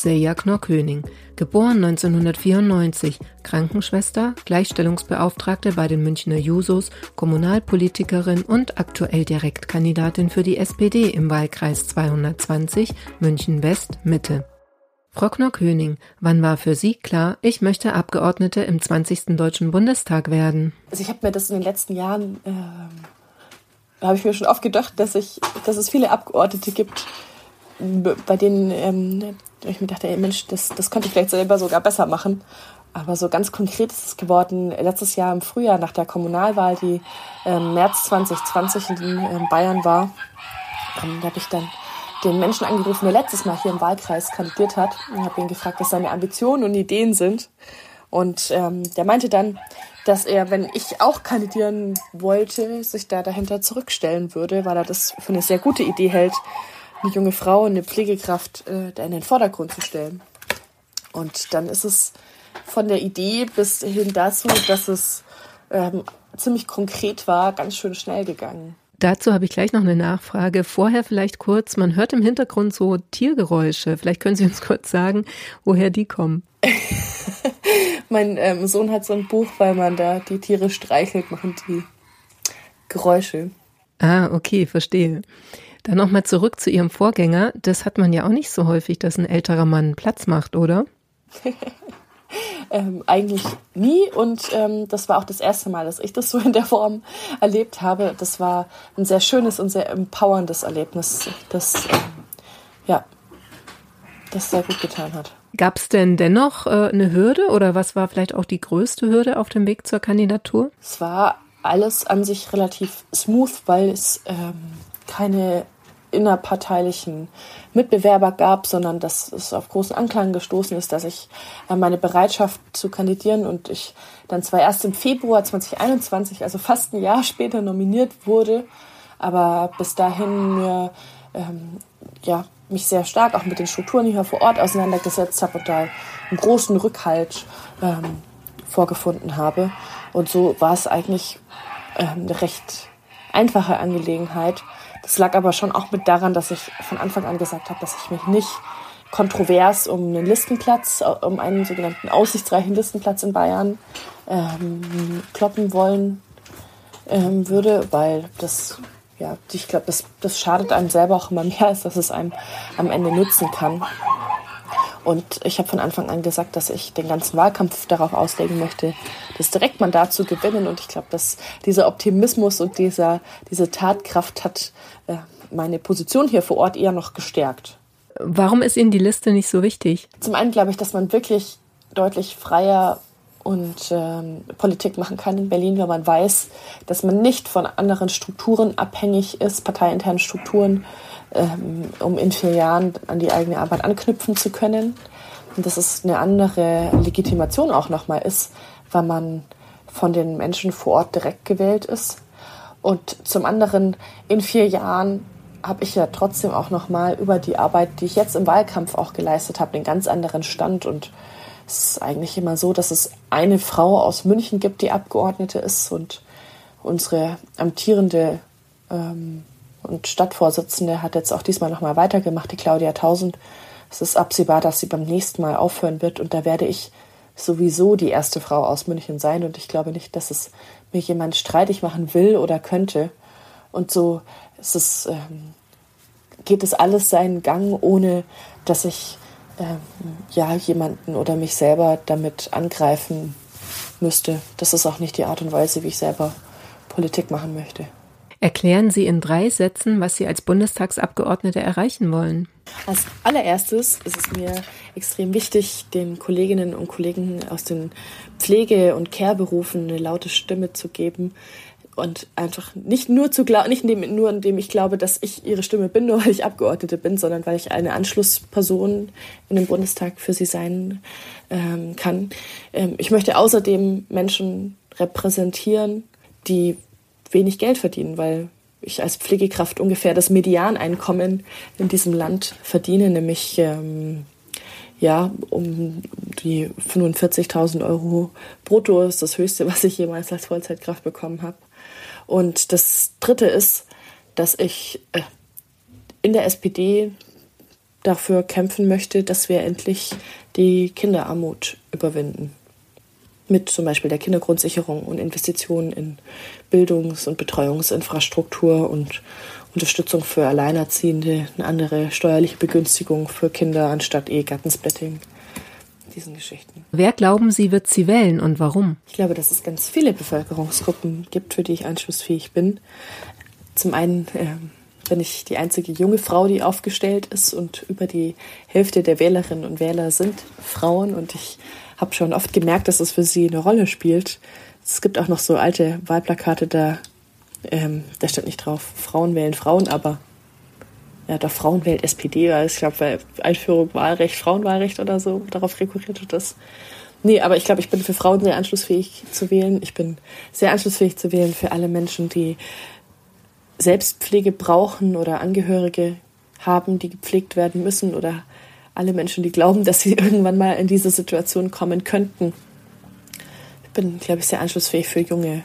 Seja Knorr-König, geboren 1994, Krankenschwester, Gleichstellungsbeauftragte bei den Münchner Jusos, Kommunalpolitikerin und aktuell Direktkandidatin für die SPD im Wahlkreis 220 München West Mitte. Frau Knorr-König, wann war für Sie klar, ich möchte Abgeordnete im 20. Deutschen Bundestag werden? Also ich habe mir das in den letzten Jahren, äh, habe ich mir schon oft gedacht, dass, ich, dass es viele Abgeordnete gibt, bei denen ähm, ich mir dachte, ey Mensch, das, das könnte ich vielleicht selber sogar besser machen. Aber so ganz konkret ist es geworden, letztes Jahr im Frühjahr nach der Kommunalwahl, die ähm, März 2020 in ähm, Bayern war, ähm, da habe ich dann den Menschen angerufen, der letztes Mal hier im Wahlkreis kandidiert hat und habe ihn gefragt, was seine Ambitionen und Ideen sind. Und ähm, der meinte dann, dass er, wenn ich auch kandidieren wollte, sich da dahinter zurückstellen würde, weil er das für eine sehr gute Idee hält, eine junge Frau, eine Pflegekraft äh, da in den Vordergrund zu stellen. Und dann ist es von der Idee bis hin dazu, dass es ähm, ziemlich konkret war, ganz schön schnell gegangen. Dazu habe ich gleich noch eine Nachfrage. Vorher vielleicht kurz, man hört im Hintergrund so Tiergeräusche. Vielleicht können Sie uns kurz sagen, woher die kommen. mein ähm, Sohn hat so ein Buch, weil man da die Tiere streichelt, machen die Geräusche. Ah, okay, verstehe. Dann nochmal zurück zu Ihrem Vorgänger. Das hat man ja auch nicht so häufig, dass ein älterer Mann Platz macht, oder? ähm, eigentlich nie und ähm, das war auch das erste Mal, dass ich das so in der Form erlebt habe. Das war ein sehr schönes und sehr empowerndes Erlebnis, das ähm, ja, das sehr gut getan hat. Gab es denn dennoch äh, eine Hürde oder was war vielleicht auch die größte Hürde auf dem Weg zur Kandidatur? Es war alles an sich relativ smooth, weil es ähm, keine innerparteilichen Mitbewerber gab, sondern dass es auf großen Anklang gestoßen ist, dass ich äh, meine Bereitschaft zu kandidieren und ich dann zwar erst im Februar 2021, also fast ein Jahr später nominiert wurde, aber bis dahin mir ähm, ja, mich sehr stark auch mit den Strukturen hier vor Ort auseinandergesetzt habe und da einen großen Rückhalt ähm, vorgefunden habe. Und so war es eigentlich ähm, recht einfache Angelegenheit, das lag aber schon auch mit daran, dass ich von Anfang an gesagt habe, dass ich mich nicht kontrovers um einen Listenplatz, um einen sogenannten aussichtsreichen Listenplatz in Bayern ähm, kloppen wollen ähm, würde, weil das, ja, ich glaube, das, das schadet einem selber auch immer mehr, als dass es einem am Ende nutzen kann. Und ich habe von Anfang an gesagt, dass ich den ganzen Wahlkampf darauf auslegen möchte, das Direktmandat zu gewinnen. Und ich glaube, dass dieser Optimismus und dieser, diese Tatkraft hat äh, meine Position hier vor Ort eher noch gestärkt. Warum ist Ihnen die Liste nicht so wichtig? Zum einen glaube ich, dass man wirklich deutlich freier und ähm, Politik machen kann in Berlin, wenn man weiß, dass man nicht von anderen Strukturen abhängig ist, parteiinternen Strukturen, ähm, um in vier Jahren an die eigene Arbeit anknüpfen zu können. Und dass es eine andere Legitimation auch nochmal ist, weil man von den Menschen vor Ort direkt gewählt ist. Und zum anderen, in vier Jahren habe ich ja trotzdem auch nochmal über die Arbeit, die ich jetzt im Wahlkampf auch geleistet habe, einen ganz anderen Stand. Und es ist eigentlich immer so, dass es eine Frau aus München gibt, die Abgeordnete ist und unsere amtierende ähm, und Stadtvorsitzende hat jetzt auch diesmal nochmal weitergemacht, die Claudia Tausend. Es ist absehbar, dass sie beim nächsten Mal aufhören wird und da werde ich sowieso die erste Frau aus München sein und ich glaube nicht, dass es mir jemand streitig machen will oder könnte. Und so ist es, ähm, geht es alles seinen Gang, ohne dass ich ähm, ja jemanden oder mich selber damit angreifen müsste. Das ist auch nicht die Art und Weise, wie ich selber Politik machen möchte. Erklären Sie in drei Sätzen, was Sie als Bundestagsabgeordnete erreichen wollen. Als allererstes ist es mir extrem wichtig, den Kolleginnen und Kollegen aus den Pflege- und Care-Berufen eine laute Stimme zu geben und einfach nicht nur zu glauben, nicht indem, nur indem ich glaube, dass ich ihre Stimme bin, nur weil ich Abgeordnete bin, sondern weil ich eine Anschlussperson in dem Bundestag für sie sein ähm, kann. Ähm, ich möchte außerdem Menschen repräsentieren, die wenig Geld verdienen, weil ich als Pflegekraft ungefähr das Medianeinkommen in diesem Land verdiene, nämlich ähm, ja um die 45.000 Euro brutto ist das höchste, was ich jemals als Vollzeitkraft bekommen habe. Und das Dritte ist, dass ich äh, in der SPD dafür kämpfen möchte, dass wir endlich die Kinderarmut überwinden. Mit zum Beispiel der Kindergrundsicherung und Investitionen in Bildungs- und Betreuungsinfrastruktur und Unterstützung für Alleinerziehende, eine andere steuerliche Begünstigung für Kinder anstatt Ehegattensplitting. Diesen Geschichten. Wer glauben Sie, wird sie wählen und warum? Ich glaube, dass es ganz viele Bevölkerungsgruppen gibt, für die ich anschlussfähig bin. Zum einen äh, bin ich die einzige junge Frau, die aufgestellt ist und über die Hälfte der Wählerinnen und Wähler sind Frauen und ich habe schon oft gemerkt, dass es für sie eine Rolle spielt. Es gibt auch noch so alte Wahlplakate, da, ähm, da steht nicht drauf, Frauen wählen Frauen, aber ja, doch Frauen wählt SPD, weil ich glaube, Einführung Wahlrecht, Frauenwahlrecht oder so, darauf rekurriert das. Nee, aber ich glaube, ich bin für Frauen sehr anschlussfähig zu wählen. Ich bin sehr anschlussfähig zu wählen für alle Menschen, die Selbstpflege brauchen oder Angehörige haben, die gepflegt werden müssen oder alle Menschen, die glauben, dass sie irgendwann mal in diese Situation kommen könnten. Ich bin, glaube ich, sehr anschlussfähig für junge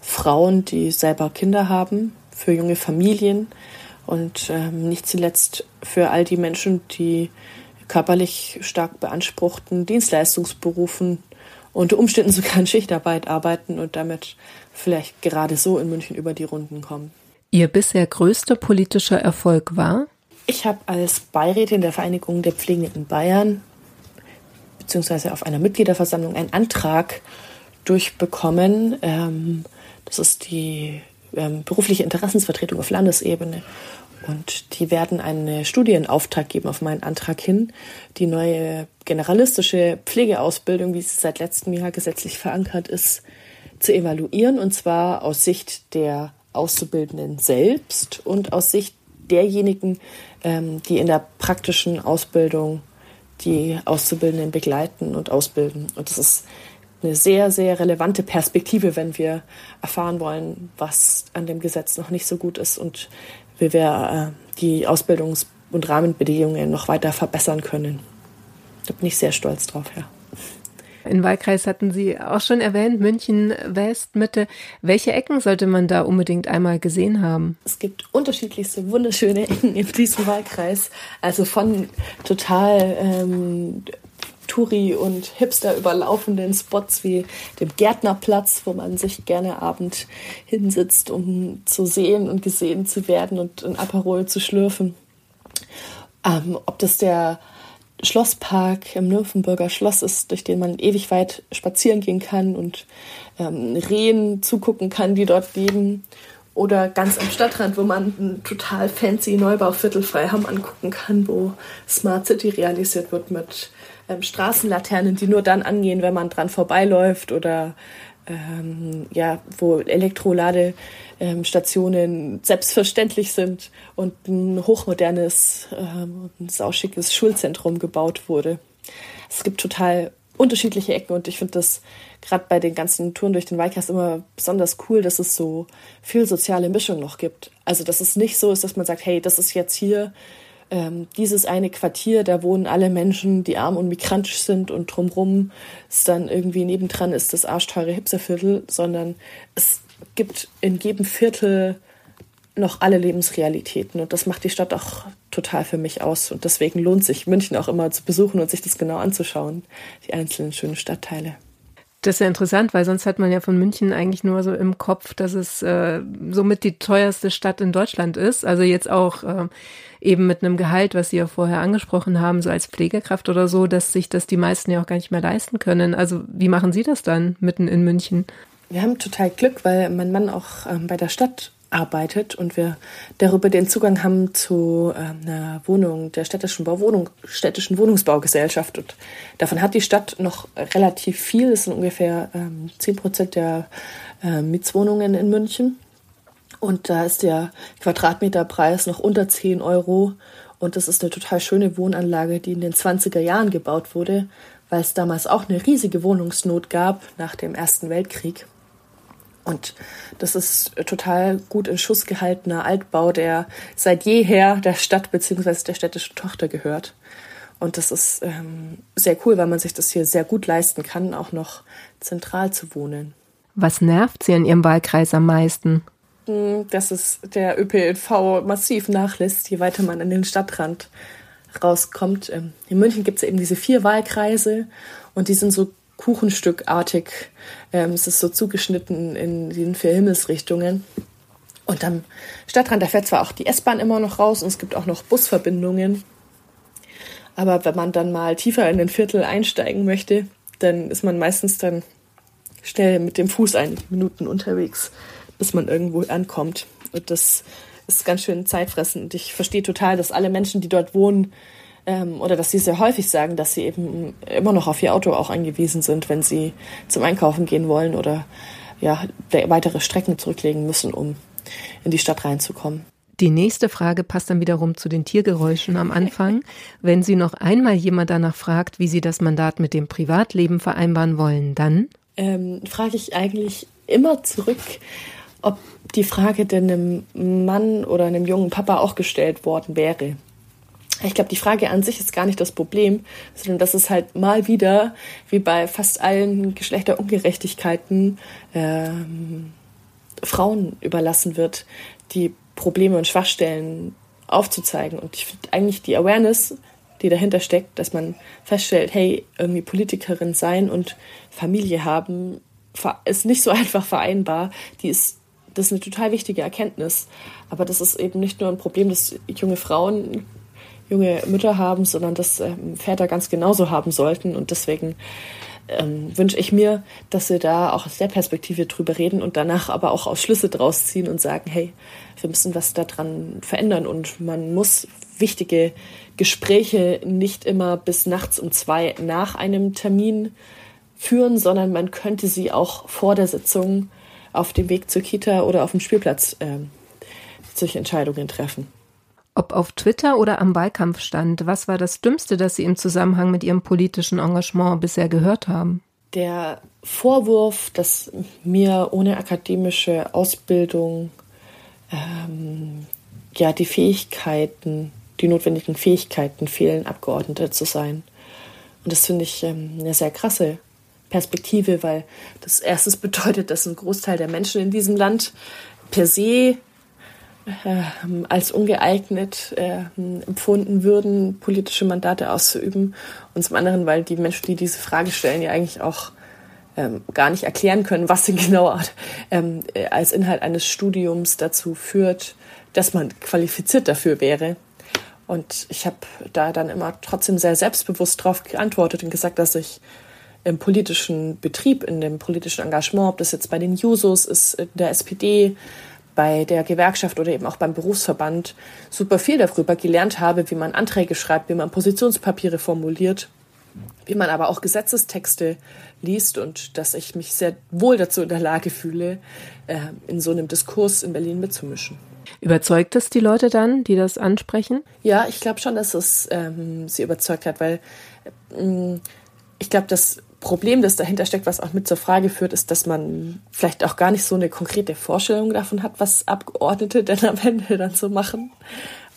Frauen, die selber Kinder haben, für junge Familien und ähm, nicht zuletzt für all die Menschen, die körperlich stark beanspruchten Dienstleistungsberufen unter Umständen sogar in Schichtarbeit arbeiten und damit vielleicht gerade so in München über die Runden kommen. Ihr bisher größter politischer Erfolg war? Ich habe als Beirätin der Vereinigung der Pflegenden in Bayern beziehungsweise auf einer Mitgliederversammlung einen Antrag durchbekommen. Ähm, das ist die ähm, berufliche Interessensvertretung auf Landesebene. Und die werden einen Studienauftrag geben auf meinen Antrag hin, die neue generalistische Pflegeausbildung, wie sie seit letztem Jahr gesetzlich verankert ist, zu evaluieren. Und zwar aus Sicht der Auszubildenden selbst und aus Sicht derjenigen, ähm, die in der praktischen Ausbildung die Auszubildenden begleiten und ausbilden. Und das ist eine sehr, sehr relevante Perspektive, wenn wir erfahren wollen, was an dem Gesetz noch nicht so gut ist und wie wir äh, die Ausbildungs- und Rahmenbedingungen noch weiter verbessern können. Da bin ich sehr stolz drauf, ja. In Wahlkreis hatten Sie auch schon erwähnt, München West, Mitte. Welche Ecken sollte man da unbedingt einmal gesehen haben? Es gibt unterschiedlichste, wunderschöne Ecken in diesem Wahlkreis. Also von total ähm, Touri- und Hipster überlaufenden Spots wie dem Gärtnerplatz, wo man sich gerne abend hinsitzt, um zu sehen und gesehen zu werden und ein Aperol zu schlürfen. Ähm, ob das der Schlosspark im Nymphenburger Schloss ist, durch den man ewig weit spazieren gehen kann und ähm, Rehen zugucken kann, die dort leben. Oder ganz am Stadtrand, wo man ein total fancy Neubauviertel Freiham angucken kann, wo Smart City realisiert wird mit ähm, Straßenlaternen, die nur dann angehen, wenn man dran vorbeiläuft oder ähm, ja, wo Elektroladestationen selbstverständlich sind und ein hochmodernes, ähm, sauschickes Schulzentrum gebaut wurde. Es gibt total unterschiedliche Ecken und ich finde das gerade bei den ganzen Touren durch den Wahlkreis immer besonders cool, dass es so viel soziale Mischung noch gibt. Also dass es nicht so ist, dass man sagt, hey, das ist jetzt hier ähm, dieses eine Quartier, da wohnen alle Menschen, die arm und migrantisch sind und drumrum ist dann irgendwie nebendran ist das arschteure Hipsterviertel, sondern es gibt in jedem Viertel noch alle Lebensrealitäten und das macht die Stadt auch total für mich aus und deswegen lohnt sich München auch immer zu besuchen und sich das genau anzuschauen, die einzelnen schönen Stadtteile. Das ist ja interessant, weil sonst hat man ja von München eigentlich nur so im Kopf, dass es äh, somit die teuerste Stadt in Deutschland ist. Also jetzt auch äh, eben mit einem Gehalt, was Sie ja vorher angesprochen haben, so als Pflegekraft oder so, dass sich das die meisten ja auch gar nicht mehr leisten können. Also wie machen Sie das dann mitten in München? Wir haben total Glück, weil mein Mann auch ähm, bei der Stadt arbeitet und wir darüber den Zugang haben zu äh, einer Wohnung der städtischen, Bauwohnung, städtischen Wohnungsbaugesellschaft. Und davon hat die Stadt noch relativ viel. Es sind ungefähr ähm, 10 Prozent der äh, Mietswohnungen in München. Und da ist der Quadratmeterpreis noch unter 10 Euro. Und das ist eine total schöne Wohnanlage, die in den 20er Jahren gebaut wurde, weil es damals auch eine riesige Wohnungsnot gab nach dem Ersten Weltkrieg. Und das ist total gut in Schuss gehaltener Altbau, der seit jeher der Stadt bzw. der städtischen Tochter gehört. Und das ist ähm, sehr cool, weil man sich das hier sehr gut leisten kann, auch noch zentral zu wohnen. Was nervt Sie in Ihrem Wahlkreis am meisten? Hm, dass es der ÖPNV massiv nachlässt, je weiter man an den Stadtrand rauskommt. Ähm, in München gibt es eben diese vier Wahlkreise und die sind so kuchenstückartig. Ähm, es ist so zugeschnitten in den vier Himmelsrichtungen. Und am Stadtrand, da fährt zwar auch die S-Bahn immer noch raus und es gibt auch noch Busverbindungen. Aber wenn man dann mal tiefer in den Viertel einsteigen möchte, dann ist man meistens dann schnell mit dem Fuß einige Minuten unterwegs, bis man irgendwo ankommt. Und das ist ganz schön zeitfressend. Ich verstehe total, dass alle Menschen, die dort wohnen, ähm, oder dass sie sehr häufig sagen, dass sie eben immer noch auf ihr Auto auch angewiesen sind, wenn sie zum Einkaufen gehen wollen oder ja, weitere Strecken zurücklegen müssen, um in die Stadt reinzukommen. Die nächste Frage passt dann wiederum zu den Tiergeräuschen am Anfang. Wenn Sie noch einmal jemand danach fragt, wie Sie das Mandat mit dem Privatleben vereinbaren wollen, dann? Ähm, frage ich eigentlich immer zurück, ob die Frage denn einem Mann oder einem jungen Papa auch gestellt worden wäre. Ich glaube, die Frage an sich ist gar nicht das Problem, sondern dass es halt mal wieder, wie bei fast allen Geschlechterungerechtigkeiten, ähm, Frauen überlassen wird, die Probleme und Schwachstellen aufzuzeigen. Und ich finde eigentlich die Awareness, die dahinter steckt, dass man feststellt, hey, irgendwie Politikerin sein und Familie haben, ist nicht so einfach vereinbar. Die ist, das ist eine total wichtige Erkenntnis. Aber das ist eben nicht nur ein Problem, das junge Frauen junge Mütter haben, sondern das ähm, Väter ganz genauso haben sollten. Und deswegen ähm, wünsche ich mir, dass wir da auch aus der Perspektive drüber reden und danach aber auch aus Schlüsse draus ziehen und sagen, hey, wir müssen was daran verändern und man muss wichtige Gespräche nicht immer bis nachts um zwei nach einem Termin führen, sondern man könnte sie auch vor der Sitzung auf dem Weg zur Kita oder auf dem Spielplatz äh, solche Entscheidungen treffen. Ob auf Twitter oder am Wahlkampfstand, was war das Dümmste, das Sie im Zusammenhang mit Ihrem politischen Engagement bisher gehört haben? Der Vorwurf, dass mir ohne akademische Ausbildung ähm, ja die Fähigkeiten, die notwendigen Fähigkeiten fehlen, Abgeordnete zu sein. Und das finde ich ähm, eine sehr krasse Perspektive, weil das erstens bedeutet, dass ein Großteil der Menschen in diesem Land per se als ungeeignet äh, empfunden würden, politische Mandate auszuüben. Und zum anderen, weil die Menschen, die diese Frage stellen, ja eigentlich auch ähm, gar nicht erklären können, was denn genau ähm, äh, als Inhalt eines Studiums dazu führt, dass man qualifiziert dafür wäre. Und ich habe da dann immer trotzdem sehr selbstbewusst darauf geantwortet und gesagt, dass ich im politischen Betrieb, in dem politischen Engagement, ob das jetzt bei den Jusos ist, in der SPD, bei der Gewerkschaft oder eben auch beim Berufsverband super viel darüber gelernt habe, wie man Anträge schreibt, wie man Positionspapiere formuliert, wie man aber auch Gesetzestexte liest und dass ich mich sehr wohl dazu in der Lage fühle, äh, in so einem Diskurs in Berlin mitzumischen. Überzeugt es die Leute dann, die das ansprechen? Ja, ich glaube schon, dass es ähm, sie überzeugt hat, weil ähm, ich glaube, dass Problem, das dahinter steckt, was auch mit zur Frage führt, ist, dass man vielleicht auch gar nicht so eine konkrete Vorstellung davon hat, was Abgeordnete denn am Ende dann so machen.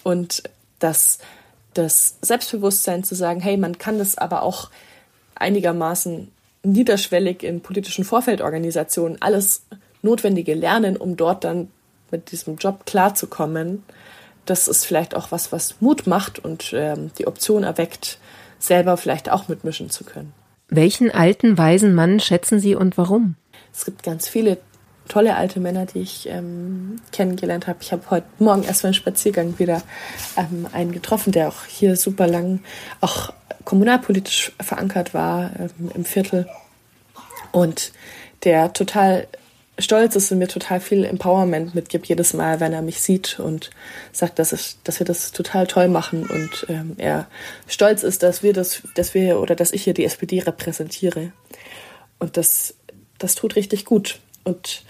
Und dass das Selbstbewusstsein zu sagen, hey, man kann das aber auch einigermaßen niederschwellig in politischen Vorfeldorganisationen alles Notwendige lernen, um dort dann mit diesem Job klarzukommen. Das ist vielleicht auch was, was Mut macht und ähm, die Option erweckt, selber vielleicht auch mitmischen zu können. Welchen alten, weisen Mann schätzen Sie und warum? Es gibt ganz viele tolle alte Männer, die ich ähm, kennengelernt habe. Ich habe heute Morgen erst beim Spaziergang wieder ähm, einen getroffen, der auch hier super lang auch kommunalpolitisch verankert war ähm, im Viertel und der total stolz ist und mir total viel Empowerment mitgibt jedes Mal, wenn er mich sieht und sagt, dass, ich, dass wir das total toll machen und ähm, er stolz ist, dass wir das, dass wir oder dass ich hier die SPD repräsentiere. Und das, das tut richtig gut. Und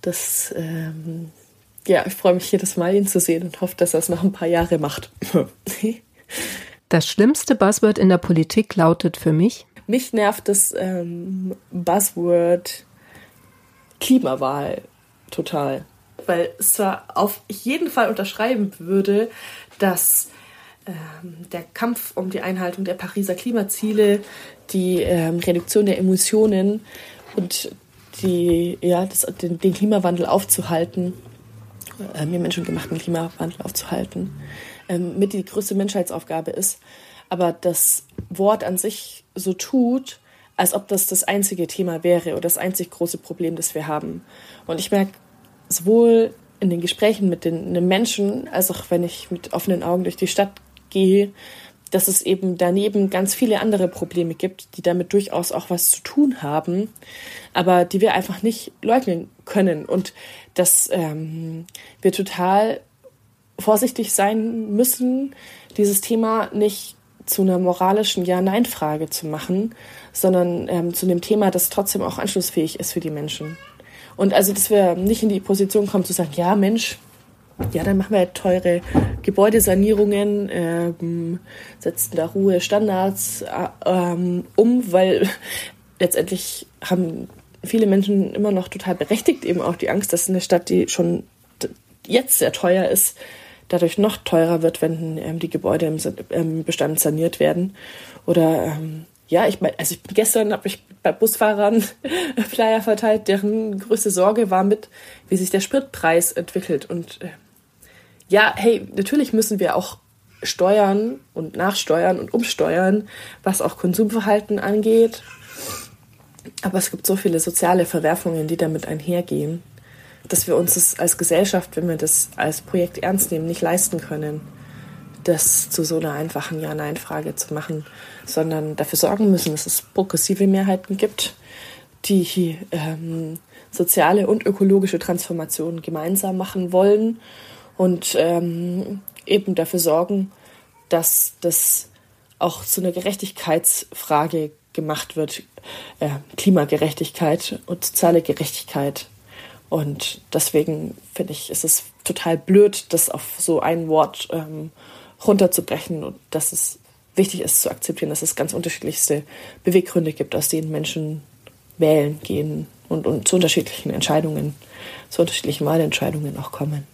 das, ähm, ja, ich freue mich jedes Mal, ihn zu sehen und hoffe, dass er es noch ein paar Jahre macht. das schlimmste Buzzword in der Politik lautet für mich? Mich nervt das ähm, Buzzword Klimawahl total. Weil es zwar auf jeden Fall unterschreiben würde, dass ähm, der Kampf um die Einhaltung der Pariser Klimaziele, die ähm, Reduktion der Emissionen und die, ja, das, den, den Klimawandel aufzuhalten, äh, den menschengemachten Klimawandel aufzuhalten, ähm, mit die größte Menschheitsaufgabe ist. Aber das Wort an sich so tut, als ob das das einzige Thema wäre oder das einzig große Problem, das wir haben. Und ich merke sowohl in den Gesprächen mit den, den Menschen, als auch wenn ich mit offenen Augen durch die Stadt gehe, dass es eben daneben ganz viele andere Probleme gibt, die damit durchaus auch was zu tun haben, aber die wir einfach nicht leugnen können und dass ähm, wir total vorsichtig sein müssen, dieses Thema nicht zu einer moralischen Ja-Nein-Frage zu machen, sondern ähm, zu einem Thema, das trotzdem auch anschlussfähig ist für die Menschen. Und also, dass wir nicht in die Position kommen zu sagen, ja, Mensch, ja, dann machen wir halt teure Gebäudesanierungen, ähm, setzen da Ruhe Standards äh, ähm, um, weil letztendlich haben viele Menschen immer noch total berechtigt eben auch die Angst, dass eine Stadt, die schon jetzt sehr teuer ist, dadurch noch teurer wird, wenn ähm, die Gebäude im, im, Bestand saniert werden. Oder ähm, ja, ich meine, also ich, gestern habe ich bei Busfahrern Flyer verteilt, deren größte Sorge war mit, wie sich der Spritpreis entwickelt. Und äh, ja, hey, natürlich müssen wir auch steuern und nachsteuern und umsteuern, was auch Konsumverhalten angeht. Aber es gibt so viele soziale Verwerfungen, die damit einhergehen dass wir uns das als Gesellschaft, wenn wir das als Projekt ernst nehmen, nicht leisten können, das zu so einer einfachen Ja-Nein-Frage zu machen, sondern dafür sorgen müssen, dass es progressive Mehrheiten gibt, die ähm, soziale und ökologische Transformation gemeinsam machen wollen und ähm, eben dafür sorgen, dass das auch zu einer Gerechtigkeitsfrage gemacht wird, äh, Klimagerechtigkeit und soziale Gerechtigkeit und deswegen finde ich, ist es total blöd, das auf so ein Wort ähm, runterzubrechen und dass es wichtig ist zu akzeptieren, dass es ganz unterschiedlichste Beweggründe gibt, aus denen Menschen wählen gehen und, und zu unterschiedlichen Entscheidungen, zu unterschiedlichen Wahlentscheidungen auch kommen.